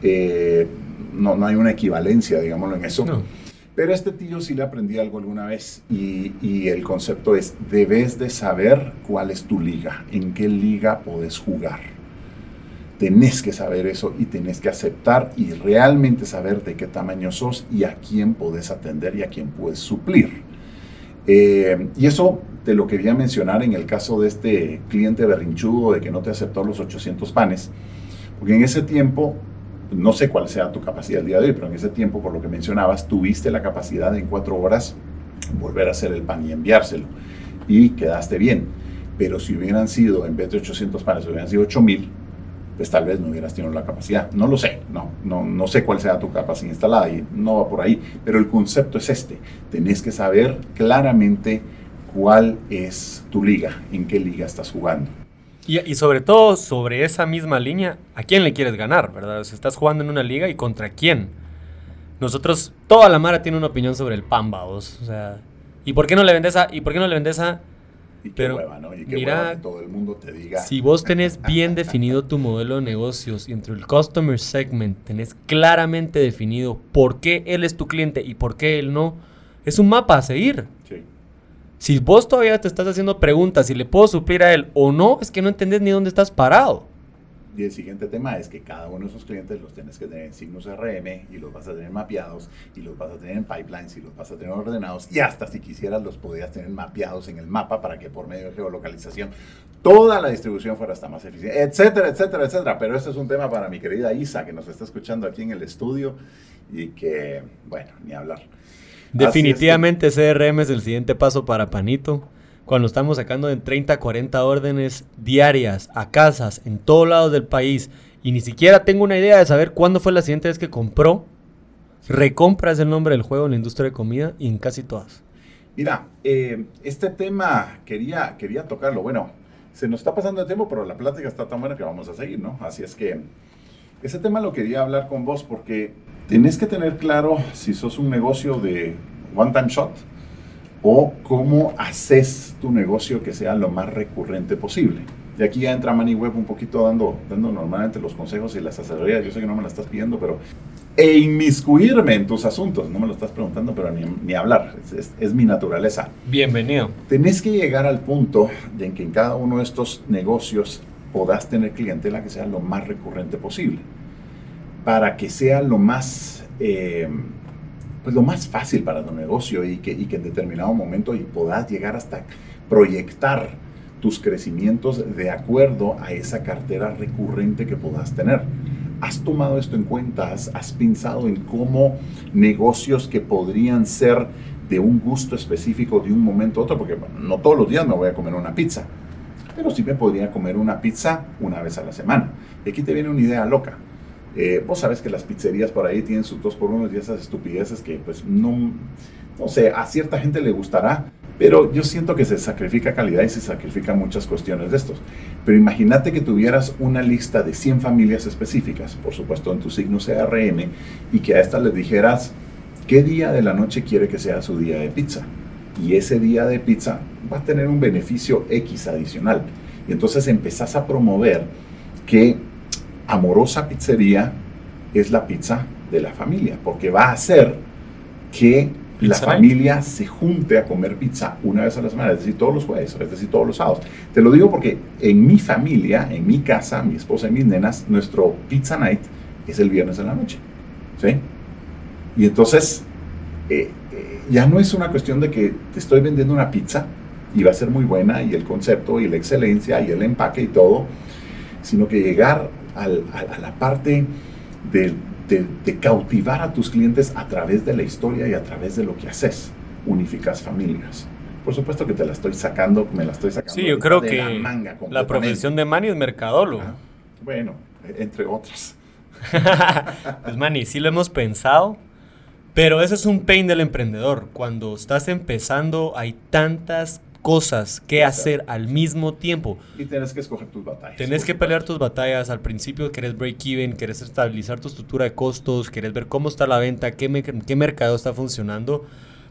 A: Eh, no, no hay una equivalencia, digámoslo en eso. Pero a este tío sí le aprendí algo alguna vez y, el concepto es, debes de saber cuál es tu liga, en qué liga puedes jugar. Tenés que saber eso y tenés que aceptar y realmente saber de qué tamaño sos y a quién podés atender y a quién puedes suplir. Eh, y eso te lo quería mencionar en el caso de este cliente berrinchudo de que no te aceptó los 800 panes, porque en ese tiempo no sé cuál sea tu capacidad el día de hoy, pero en ese tiempo, por lo que mencionabas, tuviste la capacidad de en cuatro horas volver a hacer el pan y enviárselo. Y quedaste bien. Pero si hubieran sido, en vez de 800 panes, hubieran sido 8000, pues tal vez no hubieras tenido la capacidad. No lo sé, no, no, no sé cuál sea tu capacidad instalada y no va por ahí. Pero el concepto es este. Tenés que saber claramente cuál es tu liga, en qué liga estás jugando.
B: Y, sobre todo sobre esa misma línea, ¿a quién le quieres ganar, verdad? O estás jugando en una liga y contra quién. Nosotros, toda la Mara tiene una opinión sobre el Pamba, O sea, ¿y por qué no le vendes a, y por qué no le vendes a
A: y qué Pero, hueva, ¿no? Y qué mira, que todo el mundo te diga.
B: Si vos tenés bien definido tu modelo de negocios y entre el customer segment tenés claramente definido por qué él es tu cliente y por qué él no, es un mapa a seguir. Sí. Si vos todavía te estás haciendo preguntas si le puedo suplir a él o no, es que no entendés ni dónde estás parado.
A: Y el siguiente tema es que cada uno de esos clientes los tienes que tener en signos RM y los vas a tener mapeados y los vas a tener en pipelines y los vas a tener ordenados y hasta si quisieras los podrías tener mapeados en el mapa para que por medio de geolocalización toda la distribución fuera hasta más eficiente, etcétera, etcétera, etcétera. Pero este es un tema para mi querida Isa que nos está escuchando aquí en el estudio y que, bueno, ni hablar.
B: Definitivamente CRM es el siguiente paso para Panito. Cuando estamos sacando de 30 a 40 órdenes diarias a casas en todos lados del país y ni siquiera tengo una idea de saber cuándo fue la siguiente vez que compró, recompra es el nombre del juego en la industria de comida y en casi todas.
A: Mira, eh, este tema quería, quería tocarlo. Bueno, se nos está pasando el tiempo, pero la plática está tan buena que vamos a seguir, ¿no? Así es que ese tema lo quería hablar con vos porque tenés que tener claro si sos un negocio de one time shot o cómo haces tu negocio que sea lo más recurrente posible. Y aquí ya entra MoneyWeb un poquito dando, dando normalmente los consejos y las asesorías. Yo sé que no me la estás pidiendo, pero... E inmiscuirme en tus asuntos. No me lo estás preguntando, pero ni, ni hablar. Es, es, mi naturaleza.
B: Bienvenido.
A: Tenés que llegar al punto de en que en cada uno de estos negocios podás tener clientela que sea lo más recurrente posible para que sea lo más, eh, pues lo más fácil para tu negocio y que, y que en determinado momento y puedas llegar hasta proyectar tus crecimientos de acuerdo a esa cartera recurrente que puedas tener. ¿Has tomado esto en cuenta? ¿Has, pensado en cómo negocios que podrían ser de un gusto específico de un momento a otro? Porque no todos los días me voy a comer una pizza, pero sí me podría comer una pizza una vez a la semana. Y aquí te viene una idea loca. Eh, vos sabes que las pizzerías por ahí tienen sus dos por uno y esas estupideces que pues no, no sé, a cierta gente le gustará, pero yo siento que se sacrifica calidad y se sacrifican muchas cuestiones de estos. Pero imagínate que tuvieras una lista de 100 familias específicas, por supuesto en tu signo CRM, y que a estas les dijeras qué día de la noche quiere que sea su día de pizza. Y ese día de pizza va a tener un beneficio X adicional. Y entonces empezás a promover que Amorosa Pizzería es la pizza de la familia, porque va a hacer que la familia se junte a comer pizza una vez a la semana, es decir, todos los jueves, es decir, todos los sábados. Te lo digo porque en mi familia, en mi casa, mi esposa y mis nenas, nuestro pizza night es el viernes en la noche. ¿Sí? Y entonces, eh, eh, ya no es una cuestión de que te estoy vendiendo una pizza y va a ser muy buena y el concepto y la excelencia y el empaque y todo, sino que llegar a la parte de, cautivar a tus clientes a través de la historia y a través de lo que haces. Unificas familias. Por supuesto que te la estoy sacando, me la estoy sacando.
B: Sí, yo creo que la, profesión de Manny es mercadólogo.
A: bueno, entre otras.
B: pues Manny, sí lo hemos pensado, pero ese es un pain del emprendedor. Cuando estás empezando hay tantas cosas que hacer al mismo tiempo.
A: Y tienes que escoger tus batallas.
B: Tienes que pelear tus batallas. Al principio querés break even, querés estabilizar tu estructura de costos, querés ver cómo está la venta, qué, qué mercado está funcionando.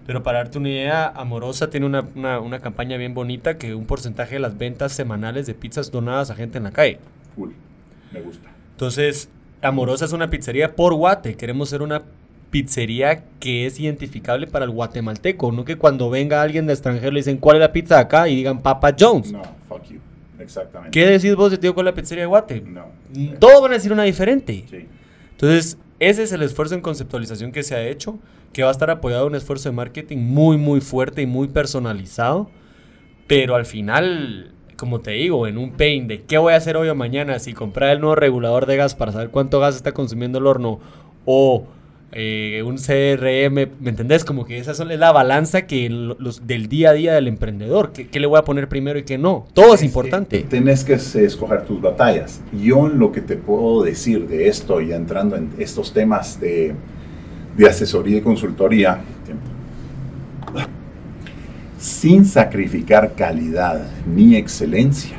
B: Pero para darte una idea, Amorosa tiene una, una, una, campaña bien bonita que un porcentaje de las ventas semanales de pizzas donadas a gente en la calle.
A: Cool, me gusta.
B: Entonces, Amorosa es una pizzería por Guate. Queremos ser una pizzería que es identificable para el guatemalteco, no que cuando venga alguien de extranjero le dicen cuál es la pizza acá y digan Papa Jones.
A: No, fuck you. Exactamente.
B: ¿Qué decís vos de tío con la pizzería de Guate?
A: No.
B: Todos van a decir una diferente.
A: Sí.
B: Entonces, ese es el esfuerzo en conceptualización que se ha hecho, que va a estar apoyado en un esfuerzo de marketing muy, muy fuerte y muy personalizado. Pero al final, como te digo, en un pain de qué voy a hacer hoy o mañana, si comprar el nuevo regulador de gas para saber cuánto gas está consumiendo el horno o eh, un CRM, ¿me entendés? Como que esa es la balanza que los, del día a día del emprendedor, ¿qué, le voy a poner primero y qué no? Todo es, importante.
A: Tienes que escoger tus batallas. Yo lo que te puedo decir de esto, y entrando en estos temas de, de asesoría y consultoría, sin sacrificar calidad ni excelencia,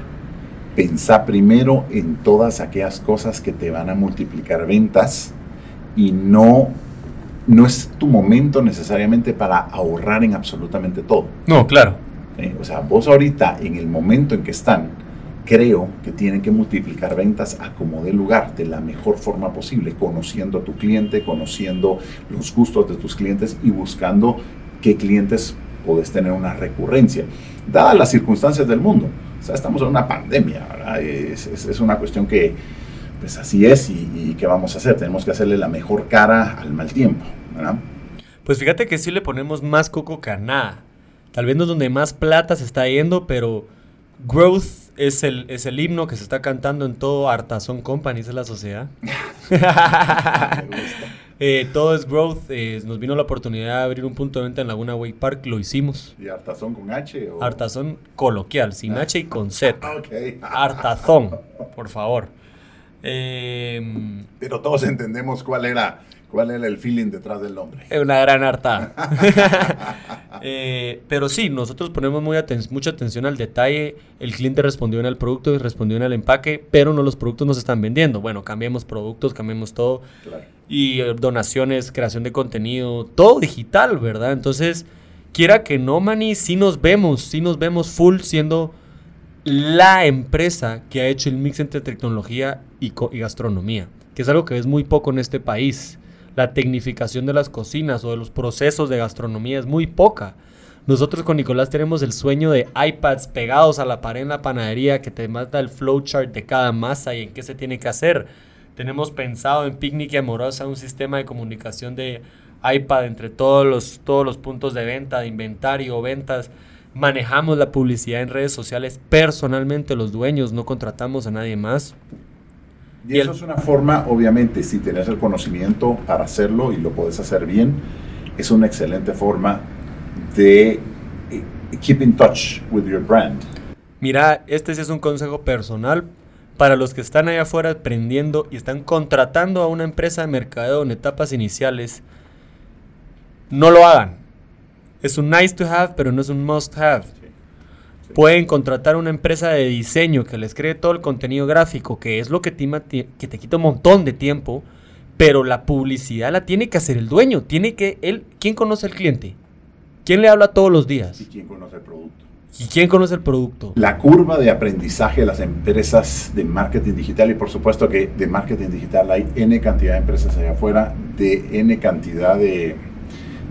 A: pensá primero en todas aquellas cosas que te van a multiplicar ventas y no no es tu momento necesariamente para ahorrar en absolutamente todo.
B: No, claro.
A: O sea, vos ahorita, en el momento en que están, creo que tienen que multiplicar ventas a como de lugar, de la mejor forma posible, conociendo a tu cliente, conociendo los gustos de tus clientes y buscando qué clientes puedes tener una recurrencia, dadas las circunstancias del mundo. O sea, estamos en una pandemia, ¿verdad? Es, es una cuestión que pues así es y, ¿qué vamos a hacer? Tenemos que hacerle la mejor cara al mal tiempo, ¿verdad?
B: Pues fíjate que sí le ponemos más coco que nada. Tal vez no es donde más plata se está yendo, pero growth es el, es el himno que se está cantando en todo Artazón Companies de la sociedad. eh, todo es growth. Eh, nos vino la oportunidad de abrir un punto de venta en Laguna Way Park, lo hicimos.
A: ¿Y Artazón con H? O?
B: Artazón coloquial, sin H y con Z.
A: okay.
B: Artazón, por favor. Em,
A: Pero todos entendemos cuál era, cuál era el feeling detrás del nombre.
B: Es una gran harta. Eh, pero sí, nosotros ponemos muy mucha atención al detalle. El cliente respondió en el producto y respondió en el empaque, pero no los productos no se están vendiendo. Bueno, cambiemos productos, cambiemos todo. Y eh, donaciones, creación de contenido, todo digital, ¿verdad? Entonces, quiera que no, Mani, sí nos vemos, sí nos vemos full siendo la empresa que ha hecho el mix entre tecnología y, gastronomía, que es algo que ves muy poco en este país. La tecnificación de las cocinas o de los procesos de gastronomía es muy poca. Nosotros con Nicolás tenemos el sueño de iPads pegados a la pared en la panadería que te manda el flowchart de cada masa y en qué se tiene que hacer. Tenemos pensado en Picnic y Amorosa un sistema de comunicación de iPad entre todos los, todos los puntos de venta, de inventario, ventas manejamos la publicidad en redes sociales personalmente los dueños, no contratamos a nadie más.
A: Y, eso es una forma, obviamente, si tienes el conocimiento para hacerlo y lo puedes hacer bien, es una excelente forma de eh, keep in touch with your brand.
B: Mira, este sí es un consejo personal para los que están allá afuera aprendiendo y están contratando a una empresa de mercadeo en etapas iniciales. No lo hagan. Es un nice to have, pero no es un must have. Pueden contratar una empresa de diseño que les cree todo el contenido gráfico, que es lo que te, que te quita un montón de tiempo, pero la publicidad la tiene que hacer el dueño. Tiene que él, ¿quién conoce al cliente? ¿Quién le habla todos los días?
A: ¿Y quién conoce el producto?
B: ¿Y quién conoce el producto?
A: La curva de aprendizaje de las empresas de marketing digital, y por supuesto que de marketing digital hay N cantidad de empresas allá afuera, de N cantidad de,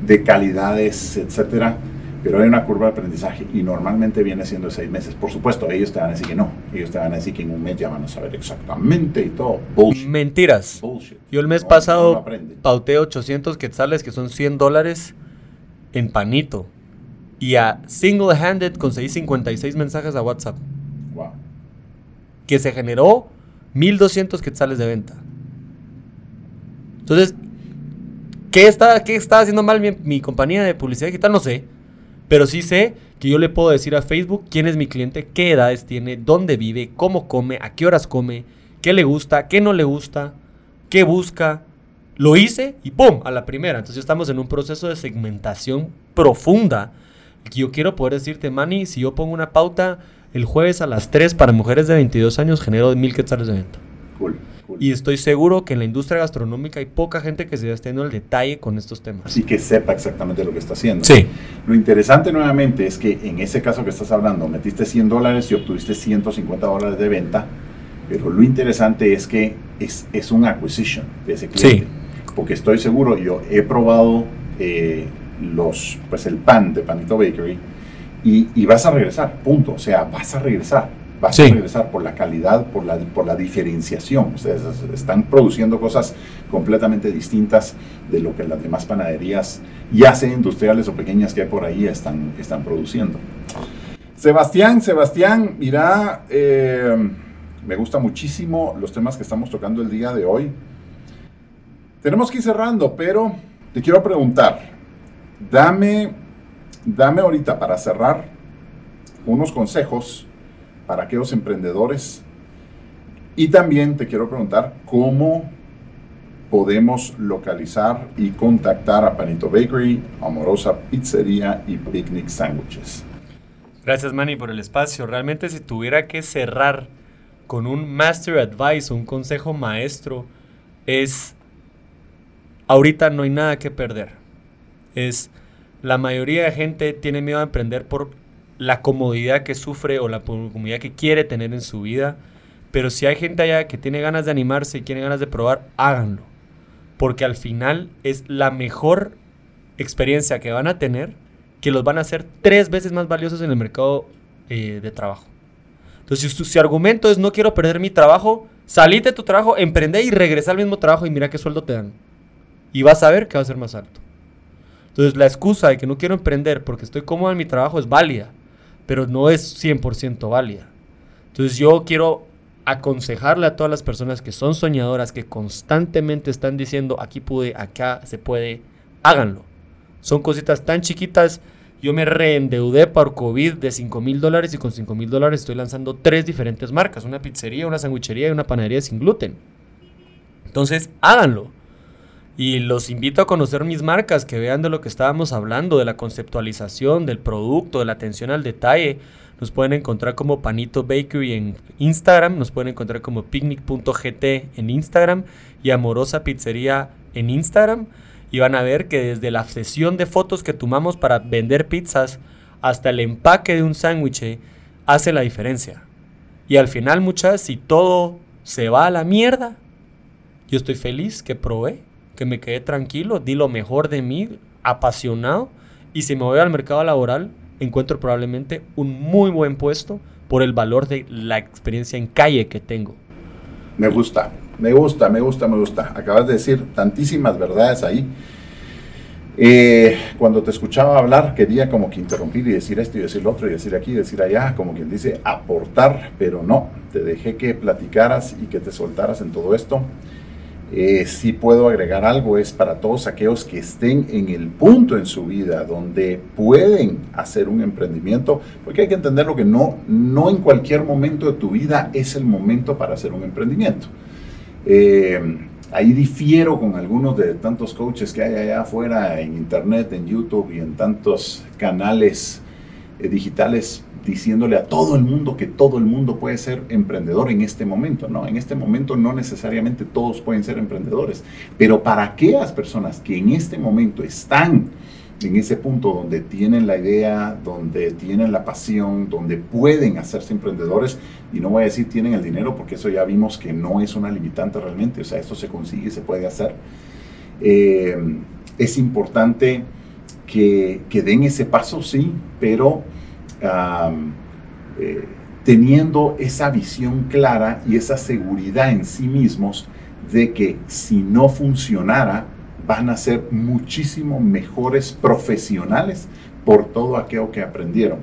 A: de calidades, etcétera pero hay una curva de aprendizaje y normalmente viene siendo seis meses. Por supuesto, ellos te van a decir que no. Ellos te van a decir que en un mes ya van a saber exactamente y todo.
B: Bullshit. Mentiras. Bullshit. Yo el mes pasado pauté 800 quetzales, que son 100 dólares, en panito. Y a single-handed conseguí 56 mensajes a WhatsApp. Wow. Que se generó 1200 quetzales de venta. Entonces, ¿qué está, qué está haciendo mal mi, mi compañía de publicidad digital? No sé. Pero sí sé que yo le puedo decir a Facebook quién es mi cliente, qué edades tiene, dónde vive, cómo come, a qué horas come, qué le gusta, qué no le gusta, qué busca. Lo hice y ¡pum! A la primera. Entonces estamos en un proceso de segmentación profunda. Yo quiero poder decirte, Manny, si yo pongo una pauta el jueves a las 3 para mujeres de 22 años, genero mil quetzales de venta. Cool. Y estoy seguro que en la industria gastronómica hay poca gente que se esté teniendo el detalle con estos temas.
A: Así que sepa exactamente lo que está haciendo.
B: Sí.
A: Lo interesante nuevamente es que en ese caso que estás hablando, metiste 100 dólares y obtuviste 150 dólares de venta, pero lo interesante es que es, es un acquisition de ese cliente. Sí. Porque estoy seguro, yo he probado eh, los, pues el pan de Panito Bakery y, y vas a regresar, punto. O sea, vas a regresar vas a regresar por la calidad, por la, por la diferenciación. Ustedes están produciendo cosas completamente distintas de lo que las demás panaderías, ya sea industriales o pequeñas que hay por ahí, están, están produciendo. Sebastián, Sebastián, mira, eh, me gusta muchísimo los temas que estamos tocando el día de hoy. Tenemos que ir cerrando, pero te quiero preguntar, dame, dame ahorita para cerrar unos consejos para aquellos emprendedores. Y también te quiero preguntar cómo podemos localizar y contactar a Panito Bakery, Amorosa Pizzería y Picnic Sandwiches.
B: Gracias Manny por el espacio. Realmente si tuviera que cerrar con un master advice, un consejo maestro, es ahorita no hay nada que perder. Es la mayoría de gente tiene miedo a emprender por la comodidad que sufre o la comodidad que quiere tener en su vida. Pero si hay gente allá que tiene ganas de animarse y tiene ganas de probar, háganlo. Porque al final es la mejor experiencia que van a tener que los van a hacer tres veces más valiosos en el mercado eh, de trabajo. Entonces, si su argumento es no quiero perder mi trabajo, salite de tu trabajo, emprende y regresa al mismo trabajo y mira qué sueldo te dan. Y vas a ver que va a ser más alto. Entonces, la excusa de que no quiero emprender porque estoy cómodo en mi trabajo es válida pero no es 100% válida. Entonces yo quiero aconsejarle a todas las personas que son soñadoras, que constantemente están diciendo, aquí pude, acá se puede, háganlo. Son cositas tan chiquitas. Yo me reendeudé por COVID de 5 mil dólares y con 5 mil dólares estoy lanzando tres diferentes marcas, una pizzería, una sandwichería y una panadería sin gluten. Entonces, háganlo. Y los invito a conocer mis marcas, que vean de lo que estábamos hablando, de la conceptualización, del producto, de la atención al detalle. Nos pueden encontrar como Panito Bakery en Instagram, nos pueden encontrar como picnic.gt en Instagram y Amorosa Pizzería en Instagram. Y van a ver que desde la sesión de fotos que tomamos para vender pizzas hasta el empaque de un sándwich hace la diferencia. Y al final, muchas, si todo se va a la mierda, yo estoy feliz que probé que me quedé tranquilo, di lo mejor de mí, apasionado, y si me voy al mercado laboral, encuentro probablemente un muy buen puesto por el valor de la experiencia en calle que tengo.
A: Me gusta, me gusta, me gusta, me gusta. Acabas de decir tantísimas verdades ahí. Eh, cuando te escuchaba hablar, quería como que interrumpir y decir esto y decir lo otro y decir aquí y decir allá, como quien dice aportar, pero no, te dejé que platicaras y que te soltaras en todo esto. Eh, si puedo agregar algo, es para todos aquellos que estén en el punto en su vida donde pueden hacer un emprendimiento, porque hay que entender lo que no, no en cualquier momento de tu vida es el momento para hacer un emprendimiento. Eh, Ahí difiero con algunos de tantos coaches que hay allá afuera en internet, en YouTube y en tantos canales eh, digitales diciéndole a todo el mundo que todo el mundo puede ser emprendedor en este momento, ¿no? En este momento no necesariamente todos pueden ser emprendedores, pero para aquellas personas que en este momento están en ese punto donde tienen la idea, donde tienen la pasión, donde pueden hacerse emprendedores, y no voy a decir tienen el dinero, porque eso ya vimos que no es una limitante realmente, o sea, esto se consigue, se puede hacer. Eh, es importante que, que, den ese paso, sí, pero eh, teniendo esa visión clara y esa seguridad en sí mismos de que si no funcionara, van a ser muchísimo mejores profesionales por todo aquello que aprendieron.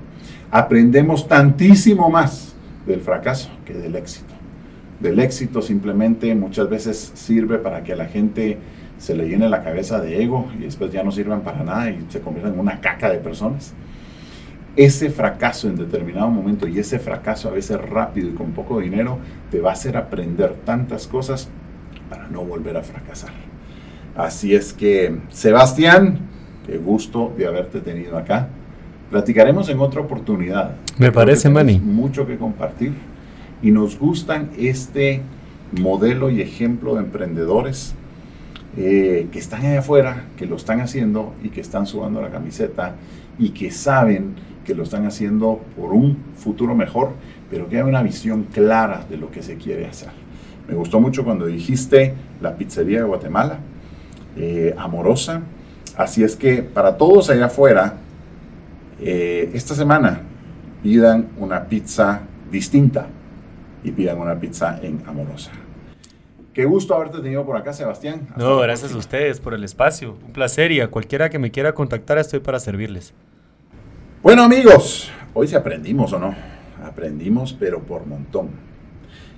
A: Aprendemos tantísimo más del fracaso que del éxito. Del éxito simplemente muchas veces sirve para que a la gente se le llene la cabeza de ego y después ya no sirvan para nada y se conviertan en una caca de personas. Ese fracaso en determinado momento y ese fracaso a veces rápido y con poco dinero te va a hacer aprender tantas cosas para no volver a fracasar. Así es que, Sebastián, qué gusto de haberte tenido acá. Platicaremos en otra oportunidad.
B: Me parece, Manny.
A: Mucho que compartir y nos gustan este modelo y ejemplo de emprendedores eh, que están allá afuera, que lo están haciendo y que están sudando la camiseta y que saben que lo están haciendo por un futuro mejor, pero que hay una visión clara de lo que se quiere hacer. Me gustó mucho cuando dijiste la pizzería de Guatemala eh, amorosa. Así es que para todos allá afuera, eh, esta semana pidan una pizza distinta y pidan una pizza en amorosa. Qué gusto haberte tenido por acá, Sebastián.
B: no, gracias a ustedes por el espacio. Un placer y a cualquiera que me quiera contactar estoy para servirles.
A: Bueno amigos, hoy sí aprendimos o no. Aprendimos, pero por montón.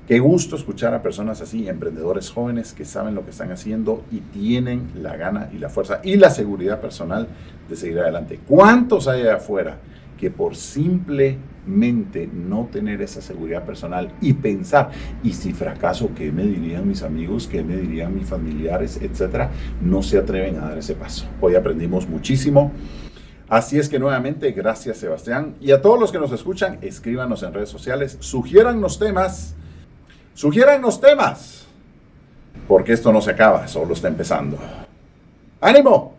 A: Qué gusto escuchar a personas así, emprendedores jóvenes que saben lo que están haciendo y tienen la gana y la fuerza y la seguridad personal de seguir adelante. ¿Cuántos hay afuera que por simplemente no tener esa seguridad personal y pensar, y si fracaso, ¿qué me dirían mis amigos? ¿Qué me dirían mis familiares? Etcétera, no se atreven a dar ese paso. Hoy aprendimos muchísimo. Así es que nuevamente, gracias Sebastián. Y a todos los que nos escuchan, escríbanos en redes sociales, sugiérannos temas los temas, porque esto no se acaba, solo está empezando. ¡Ánimo!